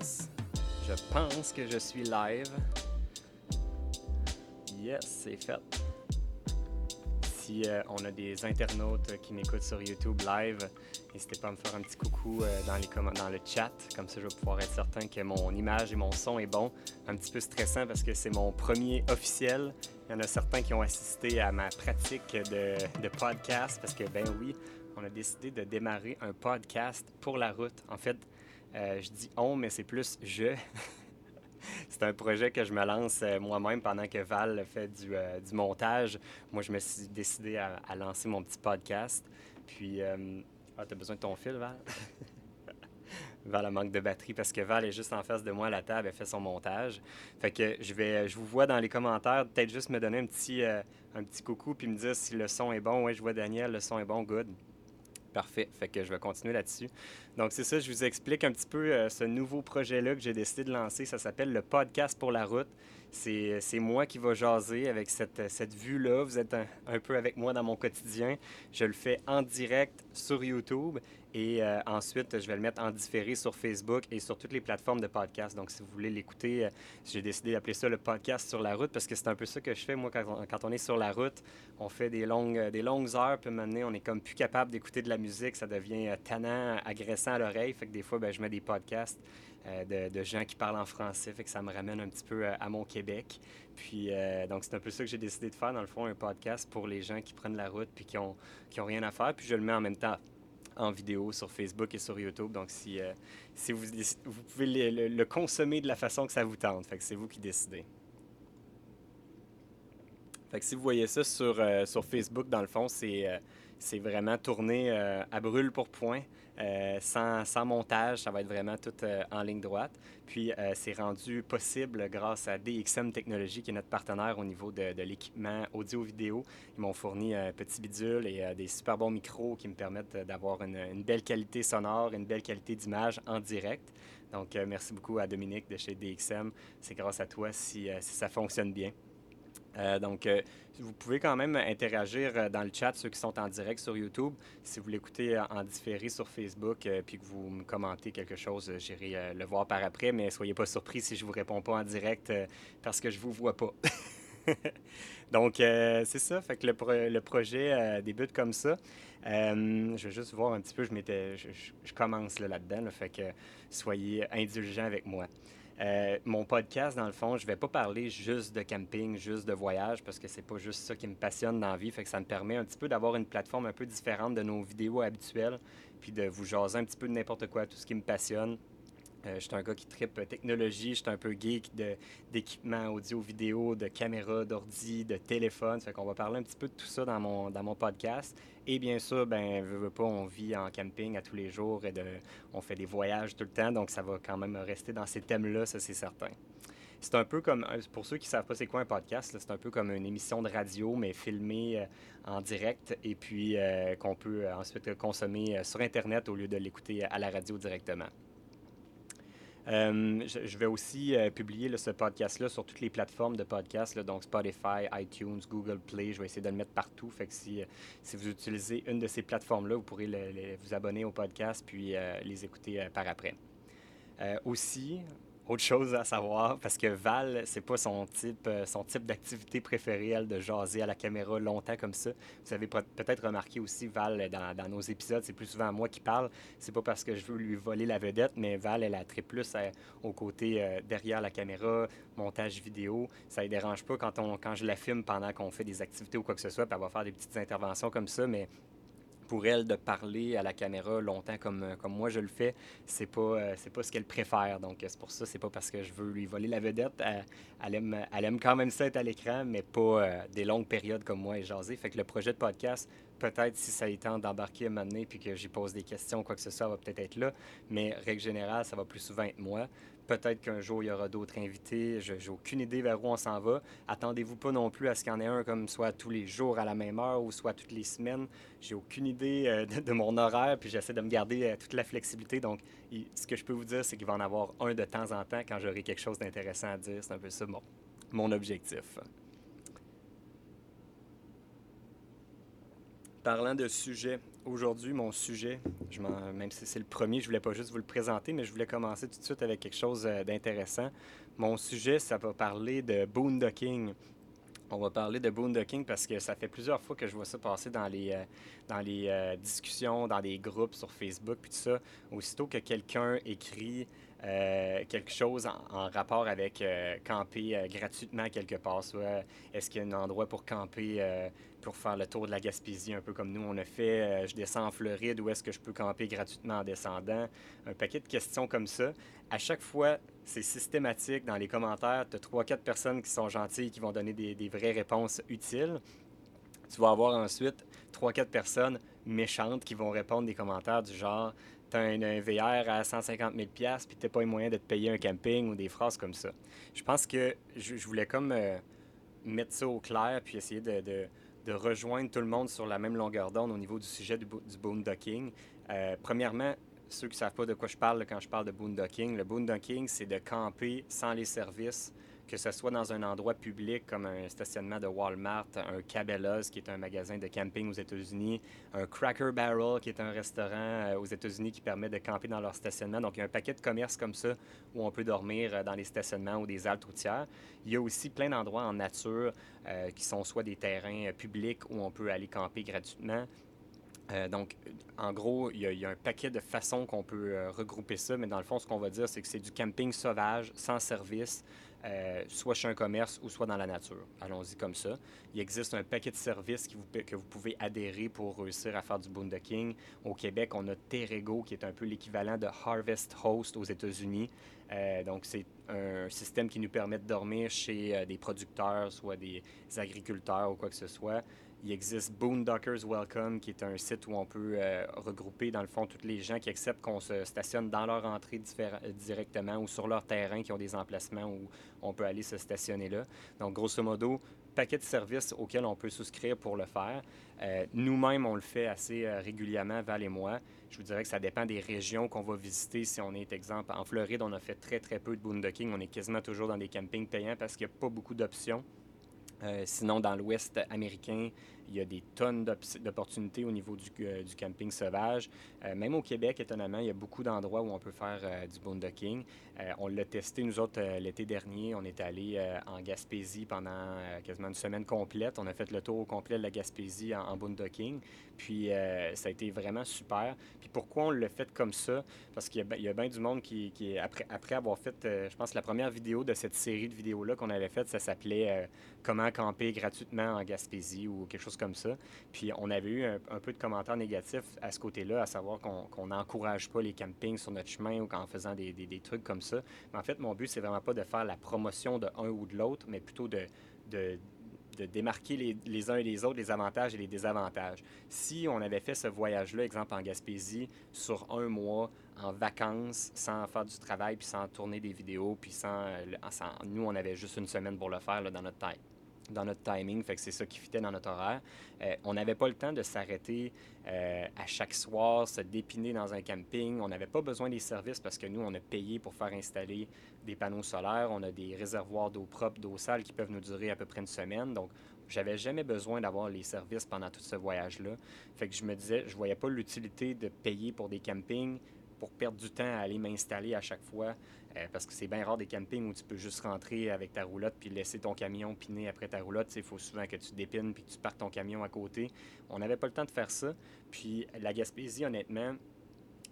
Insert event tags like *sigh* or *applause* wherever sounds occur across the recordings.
Je pense que je suis live. Yes, c'est fait. Si euh, on a des internautes qui m'écoutent sur YouTube live, n'hésitez pas à me faire un petit coucou euh, dans, les dans le chat. Comme ça, je vais pouvoir être certain que mon image et mon son est bon. Un petit peu stressant parce que c'est mon premier officiel. Il y en a certains qui ont assisté à ma pratique de, de podcast parce que, ben oui, on a décidé de démarrer un podcast pour la route. En fait, euh, je dis on, mais c'est plus je. *laughs* c'est un projet que je me lance euh, moi-même pendant que Val fait du, euh, du, montage. Moi, je me suis décidé à, lancer mon petit podcast. Puis, ah, t'as besoin de ton fil, Val? *laughs* Val a manque de batterie parce que Val est juste en face de moi à la table, elle fait son montage. Fait que je vais, je vous vois dans les commentaires, peut-être juste me donner un petit, un petit coucou puis me dire si le son est bon. Oui, je vois Daniel, le son est bon, good. Parfait. Fait que je vais continuer là-dessus. Donc, c'est ça, je vous explique un petit peu euh, ce nouveau projet-là que j'ai décidé de lancer. Ça s'appelle le podcast pour la route. C'est moi qui va jaser avec cette, cette vue-là. Vous êtes un, peu avec moi dans mon quotidien. Je le fais en direct sur YouTube et euh, ensuite, je vais le mettre en différé sur Facebook et sur toutes les plateformes de podcast. Donc, si vous voulez l'écouter, euh, j'ai décidé d'appeler ça le podcast sur la route parce que c'est un peu ça que je fais. Moi, quand on, est sur la route, on fait des longues, euh, des longues heures, maintenant, on est comme plus capable d'écouter de la musique. Ça devient tannant, agressant à l'oreille. Fait que des fois, ben, je mets des podcasts de, de, gens qui parlent en français. Fait que ça me ramène un petit peu à mon Québec. Puis, donc, c'est un peu ça que j'ai décidé de faire, dans le fond, un podcast pour les gens qui prennent la route puis qui n'ont qui ont rien à faire. Puis, je le mets en même temps en vidéo sur Facebook et sur YouTube. Donc, si, euh, si vous, vous pouvez le, consommer de la façon que ça vous tente. Fait que c'est vous qui décidez. Si vous voyez ça sur, euh, sur Facebook, dans le fond, c'est euh, vraiment tourné euh, à brûle pour point, sans, montage. Ça va être vraiment tout en ligne droite. Puis, c'est rendu possible grâce à DXM Technologies, qui est notre partenaire au niveau de, l'équipement audio-vidéo. Ils m'ont fourni un petit bidule et des super bons micros qui me permettent d'avoir une, belle qualité sonore, une belle qualité d'image en direct. Donc, merci beaucoup à Dominique de chez DXM. C'est grâce à toi si ça fonctionne bien. Euh, donc, euh, vous pouvez quand même interagir euh, dans le chat, ceux qui sont en direct sur YouTube. Si vous l'écoutez en différé sur Facebook, puis que vous me commentez quelque chose, j'irai le voir par après, mais soyez pas surpris si je vous réponds pas en direct parce que je vous vois pas. *laughs* donc, c'est ça. Fait que le, projet débute comme ça. je vais juste voir un petit peu, je, je, commence là-dedans, fait que soyez indulgents avec moi. Euh, mon podcast, dans le fond, je vais pas parler juste de camping, juste de voyage, parce que c'est pas juste ça qui me passionne dans la vie. Fait que ça me permet un petit peu d'avoir une plateforme un peu différente de nos vidéos habituelles, puis de vous jaser un petit peu de n'importe quoi, tout ce qui me passionne. Euh, je suis un gars qui tripe technologie, je suis un peu geek d'équipement audio-vidéo, de caméra, d'ordi, de téléphone. Fait qu'on va parler un petit peu de tout ça dans mon, dans mon podcast. Et bien sûr, ben, veux, on vit en camping à tous les jours et de, on fait des voyages tout le temps, donc ça va quand même rester dans ces thèmes-là, ça c'est certain. C'est un peu comme, euh, pour ceux qui ne savent pas c'est quoi un podcast, c'est un peu comme une émission de radio, mais filmée euh, en direct et puis qu'on peut ensuite consommer sur Internet au lieu de l'écouter à la radio directement. Euh, je, vais aussi euh, publier ce podcast-là sur toutes les plateformes de podcast, donc Spotify, iTunes, Google Play. Je vais essayer de le mettre partout. Fait euh, si vous utilisez une de ces plateformes-là, vous pourrez vous abonner au podcast puis les écouter par après. aussi, autre chose à savoir, parce que Val, c'est pas son type, euh, son type d'activité préférée, elle, de jaser à la caméra longtemps comme ça. Vous avez peut-être remarqué aussi, Val, dans, dans nos épisodes, c'est plus souvent moi qui parle. C'est pas parce que je veux lui voler la vedette, mais Val, elle a très plus euh, au côté euh, derrière la caméra, montage vidéo. Ça ne dérange pas quand, on, quand je la filme pendant qu'on fait des activités ou quoi que ce soit, puis elle va faire des petites interventions comme ça, mais pour elle de parler à la caméra longtemps comme, euh, comme moi je le fais, c'est pas, euh, pas ce qu'elle préfère. Donc c'est pour ça, c'est pas parce que je veux lui voler la vedette. Elle, aime, elle aime quand même ça être à l'écran, mais pas euh, des longues périodes comme moi et jaser. Fait que le projet de podcast, peut-être si ça temps d'embarquer moment donné puis que j'y pose des questions, quoi que ce soit, va peut-être être là. Mais règle générale, ça va plus souvent être moi. Peut-être qu'un jour, il y aura d'autres invités. Je n'ai aucune idée vers où on s'en va. Attendez-vous pas non plus à ce qu'il y en ait un comme soit tous les jours à la même heure ou soit toutes les semaines. J'ai aucune idée euh, de, mon horaire, puis j'essaie de me garder euh, toute la flexibilité. Donc, ce que je peux vous dire, c'est qu'il va en avoir un de temps en temps quand j'aurai quelque chose d'intéressant à dire. C'est un peu ça mon, mon objectif. Parlant de sujets aujourd'hui, mon sujet, je même si c'est le premier, je voulais pas juste vous le présenter, mais je voulais commencer tout de suite avec quelque chose euh, d'intéressant. Mon sujet, ça va parler de boondocking. On va parler de boondocking parce que ça fait plusieurs fois que je vois ça passer dans les, euh, dans les euh, discussions, dans des groupes sur Facebook, puis tout ça. Aussitôt que quelqu'un écrit euh, quelque chose en, rapport avec camper gratuitement quelque part, soit est-ce qu'il y a un endroit pour camper, pour faire le tour de la Gaspésie, un peu comme nous on a fait, je descends en Floride, où est-ce que je peux camper gratuitement en descendant, un paquet de questions comme ça. À chaque fois, c'est systématique. Dans les commentaires, tu as trois, quatre personnes qui sont gentilles, qui vont donner des, vraies réponses utiles. Tu vas avoir ensuite trois, quatre personnes méchantes qui vont répondre des commentaires du genre tu as un, VR à 150 000 puis tu pas les moyens de te payer un camping ou des phrases comme ça. Je pense que je, voulais comme euh, mettre ça au clair puis essayer de, rejoindre tout le monde sur la même longueur d'onde au niveau du sujet du, boondocking. Euh, premièrement, ceux qui ne savent pas de quoi je parle quand je parle de boondocking, le boondocking, c'est de camper sans les services, que ce soit dans un endroit public comme un stationnement de Walmart, un Cabela's qui est un magasin de camping aux États-Unis, un Cracker Barrel qui est un restaurant euh, aux États-Unis qui permet de camper dans leur stationnement. Donc, il y a un paquet de commerces comme ça où on peut dormir euh, dans les stationnements ou des haltes routières. Il y a aussi plein d'endroits en nature euh, qui sont soit des terrains publics où on peut aller camper gratuitement, donc, en gros, il y, a un paquet de façons qu'on peut regrouper ça, mais dans le fond, ce qu'on va dire, c'est que c'est du camping sauvage, sans service, euh, soit chez un commerce ou soit dans la nature. Allons-y comme ça. Il existe un paquet de services que vous pouvez adhérer pour réussir à faire du boondocking. Au Québec, on a Terrego, qui est un peu l'équivalent de Harvest Host aux États-Unis. donc, c'est un système qui nous permet de dormir chez des producteurs, soit des agriculteurs ou quoi que ce soit. Il existe Boondockers Welcome, qui est un site où on peut euh, regrouper, dans le fond, tous les gens qui acceptent qu'on se stationne dans leur entrée directement ou sur leur terrain, qui ont des emplacements où on peut aller se stationner là. Donc, grosso modo, paquet de services auxquels on peut souscrire pour le faire. Euh, nous-mêmes, on le fait assez euh, régulièrement, Val et moi. Je vous dirais que ça dépend des régions qu'on va visiter. Si on est, exemple, en Floride, on a fait très, très peu de boondocking. On est quasiment toujours dans des campings payants parce qu'il n'y a pas beaucoup d'options. Euh, sinon, dans l'Ouest américain, il y a des tonnes d'opportunités au niveau du, euh, camping sauvage. Euh, même au Québec, étonnamment, il y a beaucoup d'endroits où on peut faire du boondocking. on l'a testé, nous autres, l'été dernier. On est allé en Gaspésie pendant quasiment une semaine complète. On a fait le tour au complet de la Gaspésie en, en boondocking. Puis ça a été vraiment super. Puis pourquoi on l'a fait comme ça? Parce qu'il y, a bien du monde qui, qui après, après avoir fait, je pense, la première vidéo de cette série de vidéos-là qu'on avait faite, ça s'appelait Comment camper gratuitement en Gaspésie ou quelque chose comme ça. Puis on avait eu un, peu de commentaires négatifs à ce côté-là, à savoir qu'on n'encourage pas les campings sur notre chemin ou en faisant des, trucs comme ça. Mais en fait, mon but, c'est vraiment pas de faire la promotion de un ou de l'autre, mais plutôt de, démarquer les, uns et les autres, les avantages et les désavantages. Si on avait fait ce voyage-là, exemple en Gaspésie, sur un mois, en vacances, sans faire du travail, puis sans tourner des vidéos, puis sans, sans nous, on avait juste une semaine pour le faire dans notre tête dans notre timing, c'est ça qui fitait dans notre horaire. Euh, on n'avait pas le temps de s'arrêter euh, à chaque soir, se dépiner dans un camping. On n'avait pas besoin des services parce que nous, on a payé pour faire installer des panneaux solaires. On a des réservoirs d'eau propre, d'eau sale qui peuvent nous durer à peu près une semaine. Donc, j'avais jamais besoin d'avoir les services pendant tout ce voyage-là. Fait que je me disais, je voyais pas l'utilité de payer pour des campings pour perdre du temps à aller m'installer à chaque fois. Euh, parce que c'est bien rare des campings où tu peux juste rentrer avec ta roulotte puis laisser ton camion piner après ta roulotte. Il faut souvent que tu dépines puis que tu partes ton camion à côté. On n'avait pas le temps de faire ça. Puis la Gaspésie, honnêtement,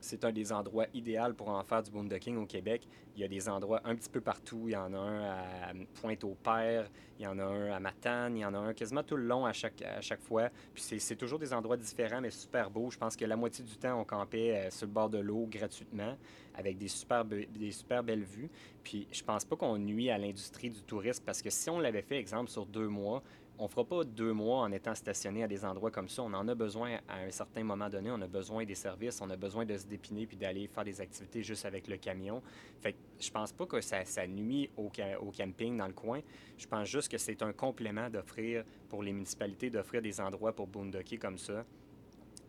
c'est un des endroits idéaux pour en faire du boondocking au Québec. Il y a des endroits un petit peu partout. Il y en a un à Pointe-au-Père, il y en a un à Matane, il y en a un quasiment tout le long à chaque, fois. Puis c'est toujours des endroits différents, mais super beaux. Je pense que la moitié du temps, on campait euh, sur le bord de l'eau gratuitement avec des super, des super belles vues. Puis je pense pas qu'on nuit à l'industrie du tourisme parce que si on l'avait fait, exemple, sur deux mois, on ne fera pas deux mois en étant stationné à des endroits comme ça. On en a besoin à un certain moment donné. On a besoin des services, on a besoin de se dépiner puis d'aller faire des activités juste avec le camion. Fait que je pense pas que ça, nuit au, camping dans le coin. Je pense juste que c'est un complément d'offrir pour les municipalités d'offrir des endroits pour boondocker comme ça.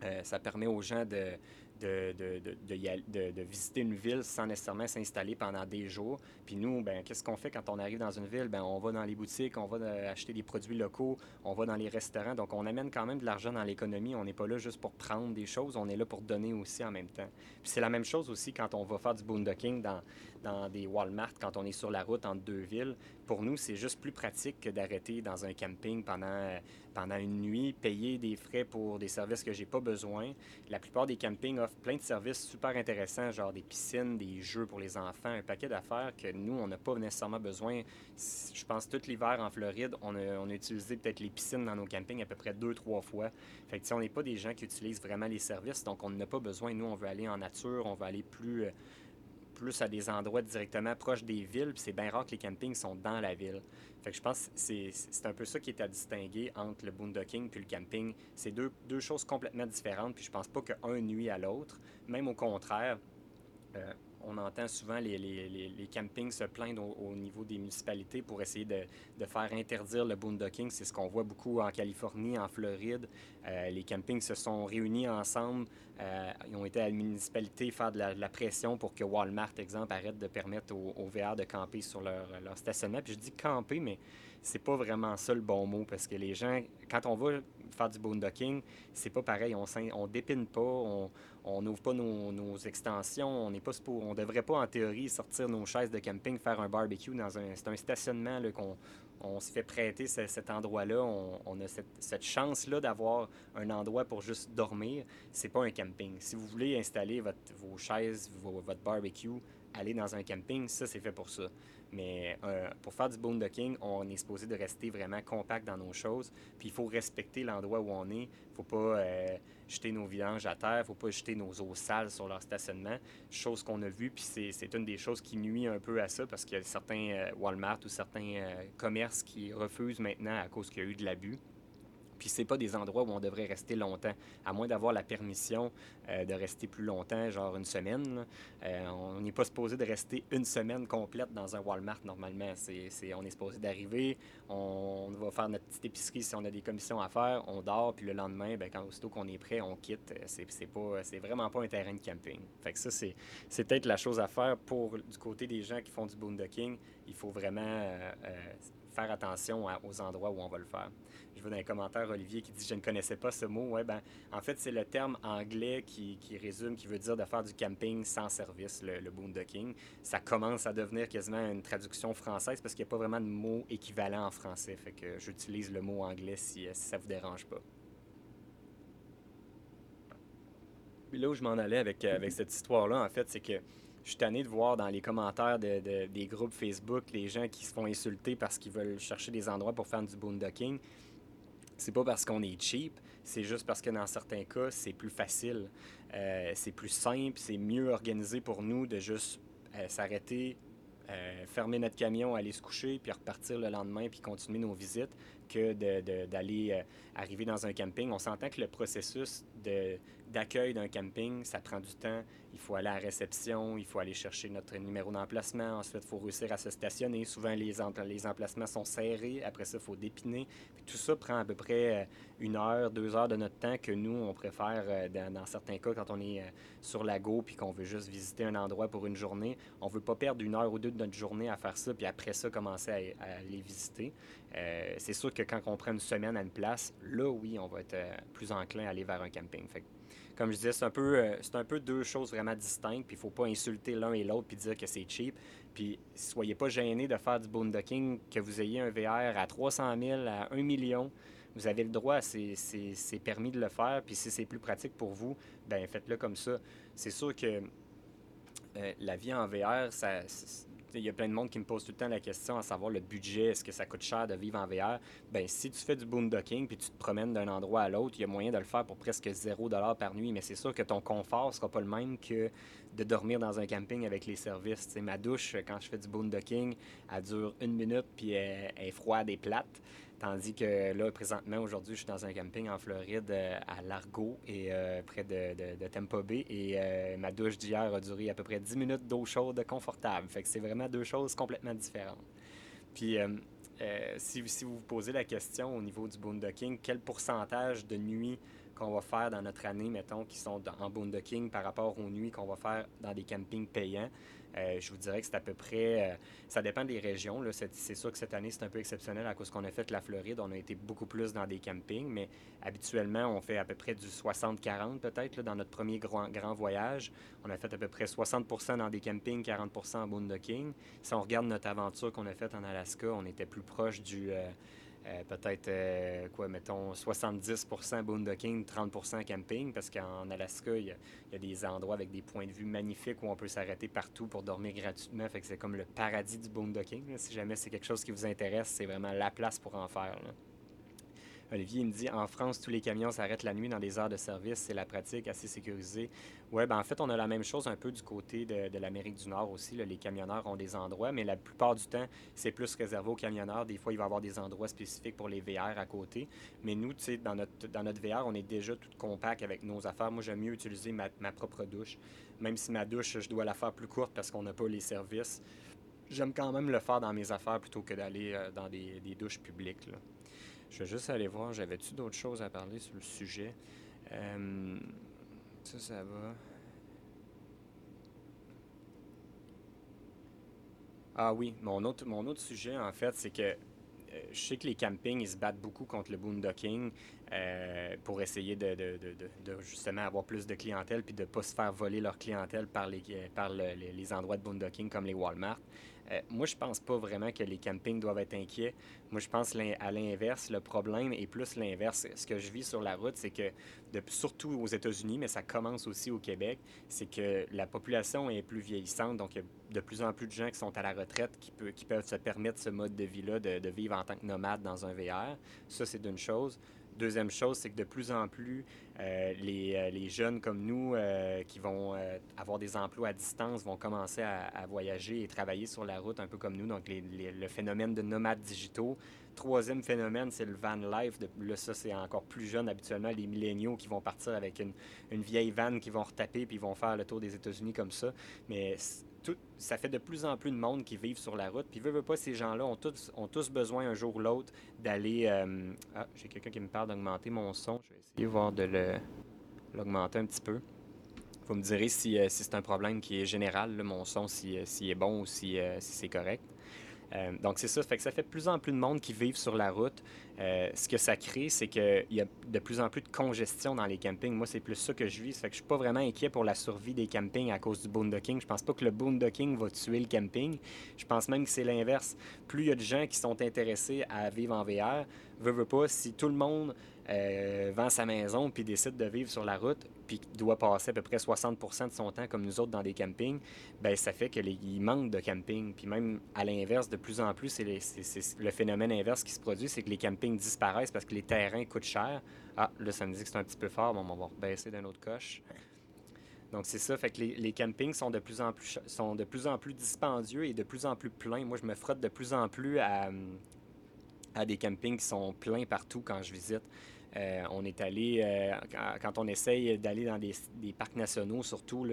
Euh, ça permet aux gens de, de, de, de, visiter une ville sans nécessairement s'installer pendant des jours. Puis nous, ben, qu'est-ce qu'on fait quand on arrive dans une ville? Ben, on va dans les boutiques, on va acheter des produits locaux, on va dans les restaurants. Donc, on amène quand même de l'argent dans l'économie. On n'est pas là juste pour prendre des choses, on est là pour donner aussi en même temps. Puis c'est la même chose aussi quand on va faire du boondocking dans, dans des Walmart, quand on est sur la route entre deux villes. Pour nous, c'est juste plus pratique que d'arrêter dans un camping pendant, euh, pendant une nuit, payer des frais pour des services que j'ai pas besoin. La plupart des campings offrent plein de services super intéressants, genre des piscines, des jeux pour les enfants, un paquet d'affaires que nous, on n'a pas nécessairement besoin. Je pense tout l'hiver en Floride, on a, on utilisé peut-être les piscines dans nos campings à peu près deux, trois fois. Fait que, on n'est pas des gens qui utilisent vraiment les services, donc on n'a pas besoin. Nous, on veut aller en nature, on veut aller plus... Plus à des endroits directement proches des villes, puis c'est bien rare que les campings sont dans la ville. Fait que je pense que c'est un peu ça qui est à distinguer entre le boondocking puis le camping. C'est deux, deux, choses complètement différentes, puis je pense pas qu'un nuit à l'autre. Même au contraire, euh, on entend souvent les, les, les, campings se plaindre au, niveau des municipalités pour essayer de, de faire interdire le boondocking. C'est ce qu'on voit beaucoup en Californie, en Floride. Euh, les campings se sont réunis ensemble. Euh, ils ont été à la municipalité faire de la, pression pour que Walmart, exemple, arrête de permettre aux, aux VR de camper sur leur, leur, stationnement. Puis je dis camper, mais c'est pas vraiment ça le bon mot parce que les gens, quand on va faire du boondocking, c'est pas pareil. On, on dépine pas, on n'ouvre pas nos, extensions, on n'est pas on devrait pas en théorie sortir nos chaises de camping, faire un barbecue dans un, c'est un stationnement qu'on on se fait prêter cet endroit-là. On, a cette, chance-là d'avoir un endroit pour juste dormir. C'est pas un camping. Si vous voulez installer vos chaises, votre barbecue, aller dans un camping, ça c'est fait pour ça. Mais euh, pour faire du boondocking, on est supposé de rester vraiment compact dans nos choses. Puis il faut respecter l'endroit où on est. Il ne faut pas euh, jeter nos vidanges à terre. Il ne faut pas jeter nos eaux sales sur leur stationnement. Chose qu'on a vue, puis c'est une des choses qui nuit un peu à ça parce qu'il y a certains euh, Walmart ou certains commerces qui refusent maintenant à cause qu'il y a eu de l'abus. Puis c'est pas des endroits où on devrait rester longtemps, à moins d'avoir la permission euh, de rester plus longtemps, genre une semaine. Euh, on n'est pas supposé de rester une semaine complète dans un Walmart normalement. C'est, on est supposé d'arriver, on, va faire notre petite épicerie si on a des commissions à faire, on dort, puis le lendemain, ben, quand aussitôt qu'on est prêt, on quitte. C'est, c'est, pas, c'est vraiment pas un terrain de camping. Fait ça, c'est, peut-être la chose à faire pour du côté des gens qui font du boondocking. Il faut vraiment euh, faire attention aux endroits où on va le faire. Je vois dans les commentaires Olivier qui dit Je ne connaissais pas ce mot. Ouais, ben, en fait, c'est le terme anglais qui, qui, résume, qui veut dire de faire du camping sans service, le, boondocking. Ça commence à devenir quasiment une traduction française parce qu'il n'y a pas vraiment de mot équivalent en français. Fait que j'utilise le mot anglais si, si ça ne vous dérange pas. Là où je m'en allais avec, avec cette histoire-là, en fait, c'est que je suis tanné de voir dans les commentaires de, des groupes Facebook les gens qui se font insulter parce qu'ils veulent chercher des endroits pour faire du boondocking. C'est pas parce qu'on est cheap, c'est juste parce que dans certains cas, c'est plus facile. Euh, c'est plus simple, c'est mieux organisé pour nous de juste euh, s'arrêter, euh, fermer notre camion, aller se coucher, puis repartir le lendemain, puis continuer nos visites, que d'aller arriver dans un camping. On s'entend que le processus d'accueil d'un camping, ça prend du temps il faut aller à la réception, il faut aller chercher notre numéro d'emplacement. Ensuite, il faut réussir à se stationner. Souvent, les, emplacements sont serrés. Après ça, il faut dépiner. tout ça prend à peu près euh, une heure, deux heures de notre temps que nous, on préfère, euh, dans, certains cas, quand on est euh, sur la go puis qu'on veut juste visiter un endroit pour une journée, on ne veut pas perdre une heure ou deux de notre journée à faire ça, puis après ça, commencer à, à les visiter. c'est sûr que quand on prend une semaine à une place, là, oui, on va être plus enclin à aller vers un camping. Comme je disais, c'est un peu, euh, c'est un peu deux choses vraiment distinctes, puis il faut pas insulter l'un et l'autre puis dire que c'est cheap. Puis soyez pas gênés de faire du boondocking, que vous ayez un VR à 300 000, à 1 million. Vous avez le droit, c'est, permis de le faire, puis si c'est plus pratique pour vous, ben faites-le comme ça. C'est sûr que euh, la vie en VR, ça, il y a plein de monde qui me pose tout le temps la question à savoir le budget, est-ce que ça coûte cher de vivre en VR? Ben si tu fais du boondocking puis tu te promènes d'un endroit à l'autre, il y a moyen de le faire pour presque 0 par nuit, mais c'est sûr que ton confort sera pas le même que de dormir dans un camping avec les services. ma douche, quand je fais du boondocking, elle dure une minute puis elle est froide et plate. Tandis que là, présentement, aujourd'hui, je suis dans un camping en Floride euh, à Largo et euh, près de, de, Tampa Bay. Et euh, ma douche d'hier a duré à peu près 10 minutes d'eau chaude confortable. Fait que c'est vraiment deux choses complètement différentes. Puis, si, si, vous vous posez la question au niveau du boondocking, quel pourcentage de nuits qu'on va faire dans notre année, mettons, qui sont en boondocking par rapport aux nuits qu'on va faire dans des campings payants, euh, je vous dirais que c'est à peu près. Euh, ça dépend des régions. C'est, sûr que cette année, c'est un peu exceptionnel à cause qu'on a fait la Floride. On a été beaucoup plus dans des campings, mais habituellement, on fait à peu près du 60-40 peut-être dans notre premier grand, voyage. On a fait à peu près 60% dans des campings, 40% en boondocking. Si on regarde notre aventure qu'on a faite en Alaska, on était plus proche du. Euh, euh, peut-être, euh, quoi, mettons, 70% boondocking, 30% camping, parce qu'en Alaska, il y, a, des endroits avec des points de vue magnifiques où on peut s'arrêter partout pour dormir gratuitement. Fait que c'est comme le paradis du boondocking. Si jamais c'est quelque chose qui vous intéresse, c'est vraiment la place pour en faire. Olivier, il me dit en France, tous les camions s'arrêtent la nuit dans des heures de service. C'est la pratique assez sécurisée. Oui, ben en fait, on a la même chose un peu du côté de, l'Amérique du Nord aussi. Les camionneurs ont des endroits, mais la plupart du temps, c'est plus réservé aux camionneurs. Des fois, il va y avoir des endroits spécifiques pour les VR à côté. Mais nous, tu sais, dans notre, dans notre VR, on est déjà tout compact avec nos affaires. Moi, j'aime mieux utiliser ma, propre douche. Même si ma douche, je dois la faire plus courte parce qu'on n'a pas les services. J'aime quand même le faire dans mes affaires plutôt que d'aller euh, dans des, douches publiques. Je vais juste aller voir, j'avais-tu d'autres choses à parler sur le sujet? Euh, ça, ça va. Ah oui, mon autre, sujet, en fait, c'est que euh, je sais que les campings, ils se battent beaucoup contre le boondocking euh, pour essayer de, justement avoir plus de clientèle puis de ne pas se faire voler leur clientèle par les, par les endroits de boondocking comme les Walmart. Euh, moi, je pense pas vraiment que les campings doivent être inquiets. Moi, je pense à l'inverse. Le problème est plus l'inverse. Ce que je vis sur la route, c'est que, surtout aux États-Unis, mais ça commence aussi au Québec, c'est que la population est plus vieillissante. Donc, il y a de plus en plus de gens qui sont à la retraite qui, peuvent se permettre ce mode de vie-là, de, vivre en tant que nomade dans un VR. Ça, c'est d'une chose. Deuxième chose, c'est que de plus en plus, euh, les, euh, les, jeunes comme nous euh, qui vont avoir des emplois à distance vont commencer à, voyager et travailler sur la route un peu comme nous, donc le phénomène de nomades digitaux. Troisième phénomène, c'est le van life. Là, ça, c'est encore plus jeune habituellement, les milléniaux qui vont partir avec une, une vieille van qui vont retaper puis vont faire le tour des États-Unis comme ça. Mais ça fait de plus en plus de monde qui vivent sur la route. Puis, veut, veut pas, ces gens-là ont tous, ont tous besoin un jour ou l'autre d'aller. Euh, ah, j'ai quelqu'un qui me parle d'augmenter mon son. Je vais essayer voir de l'augmenter un petit peu. Vous me direz si, euh, c'est un problème qui est général, mon son, s'il euh, si est bon ou si, c'est correct. Donc, c'est ça. Fait que ça fait de plus en plus de monde qui vivent sur la route. Euh, ce que ça crée, c'est qu'il y a de plus en plus de congestion dans les campings. Moi, c'est plus ça que je vis. Ça fait que je suis pas vraiment inquiet pour la survie des campings à cause du boondocking. Je pense pas que le boondocking va tuer le camping. Je pense même que c'est l'inverse. Plus il y a de gens qui sont intéressés à vivre en VR, veut, veut pas, si tout le monde euh, vend sa maison puis décide de vivre sur la route, puis doit passer à peu près 60% de son temps comme nous autres dans des campings, ben ça fait qu'il manque de camping. Puis même à l'inverse, de plus en plus, c'est le phénomène inverse qui se produit, c'est que les campings disparaissent parce que les terrains coûtent cher. Ah, là, ça me dit que c'est un petit peu fort, bon, on va baisser d'un autre coche. Donc c'est ça, fait que les, les, campings sont de plus en plus sont de plus en plus dispendieux et de plus en plus pleins. Moi, je me frotte de plus en plus à, à des campings qui sont pleins partout quand je visite. Euh, on est allé, euh, quand, on essaye d'aller dans des, parcs nationaux, surtout,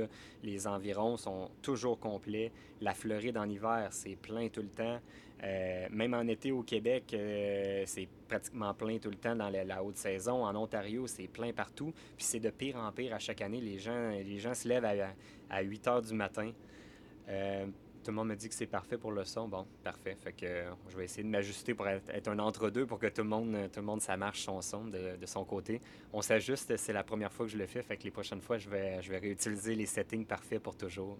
les environs sont toujours complets. La Floride en hiver, c'est plein tout le temps. Euh, même en été au Québec, c'est pratiquement plein tout le temps dans la, haute saison. En Ontario, c'est plein partout. Puis c'est de pire en pire à chaque année. Les gens, les gens se lèvent à, à 8 heures du matin. Tout le monde me dit que c'est parfait pour le son. Bon, parfait. Fait que euh, je vais essayer de m'ajuster pour être, un entre-deux pour que tout le monde, tout le monde ça marche son son de, son côté. On s'ajuste, c'est la première fois que je le fais. Fait que les prochaines fois, je vais, je vais réutiliser les settings parfaits pour toujours.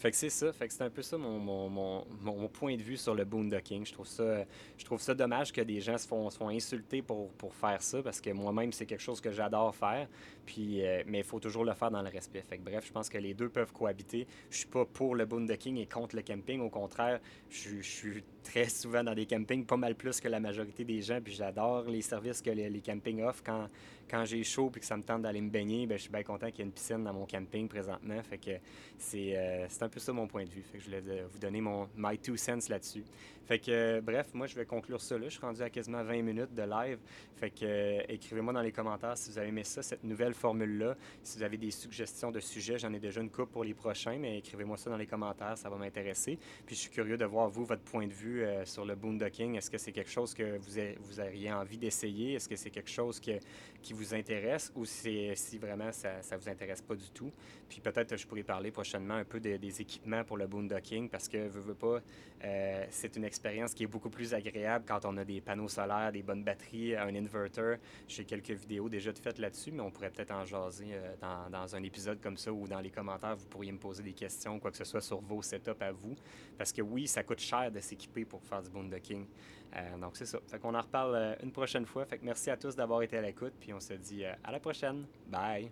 Fait que c'est ça. Fait que c'est un peu ça mon, mon, mon, mon, point de vue sur le boondocking. Je trouve ça, je trouve ça dommage que des gens se font, se font insulter pour, pour faire ça parce que moi-même, c'est quelque chose que j'adore faire. Puis, euh, mais il faut toujours le faire dans le respect. Fait que, bref, je pense que les deux peuvent cohabiter. Je suis pas pour le boondocking et contre le camping. Au contraire, je, je suis très souvent dans des campings, pas mal plus que la majorité des gens. Puis j'adore les services que les, campings offrent. Quand, quand j'ai chaud et que ça me tente d'aller me baigner, bien, je suis bien content qu'il y ait une piscine dans mon camping présentement. Fait que c'est euh, un peu ça mon point de vue. Fait que je voulais vous donner mon my two cents là-dessus. Fait que euh, bref, moi je vais conclure ça là. Je suis rendu à quasiment 20 minutes de live. Fait que euh, écrivez-moi dans les commentaires si vous avez aimé ça, cette nouvelle formule-là. Si vous avez des suggestions de sujets, j'en ai déjà une coupe pour les prochains, mais écrivez-moi ça dans les commentaires, ça va m'intéresser. Puis je suis curieux de voir vous, votre point de vue euh, sur le boondocking? Est-ce que c'est quelque chose que vous, vous auriez envie d'essayer? Est-ce que c'est quelque chose que, qui vous intéresse ou si vraiment ça ne vous intéresse pas du tout? Puis peut-être je pourrais parler prochainement un peu des équipements pour le boondocking parce que, veux, veux pas, euh, c'est une expérience qui est beaucoup plus agréable quand on a des panneaux solaires, des bonnes batteries, un inverter. J'ai quelques vidéos déjà faites là-dessus, mais on pourrait peut-être en jaser euh, dans, dans, un épisode comme ça ou dans les commentaires, vous pourriez me poser des questions, quoi que ce soit sur vos setups à vous. Parce que oui, ça coûte cher de s'équiper pour faire du boondocking. Euh, donc c'est ça. Fait qu'on en reparle une prochaine fois. Fait que merci à tous d'avoir été à l'écoute, puis on se dit à la prochaine. Bye!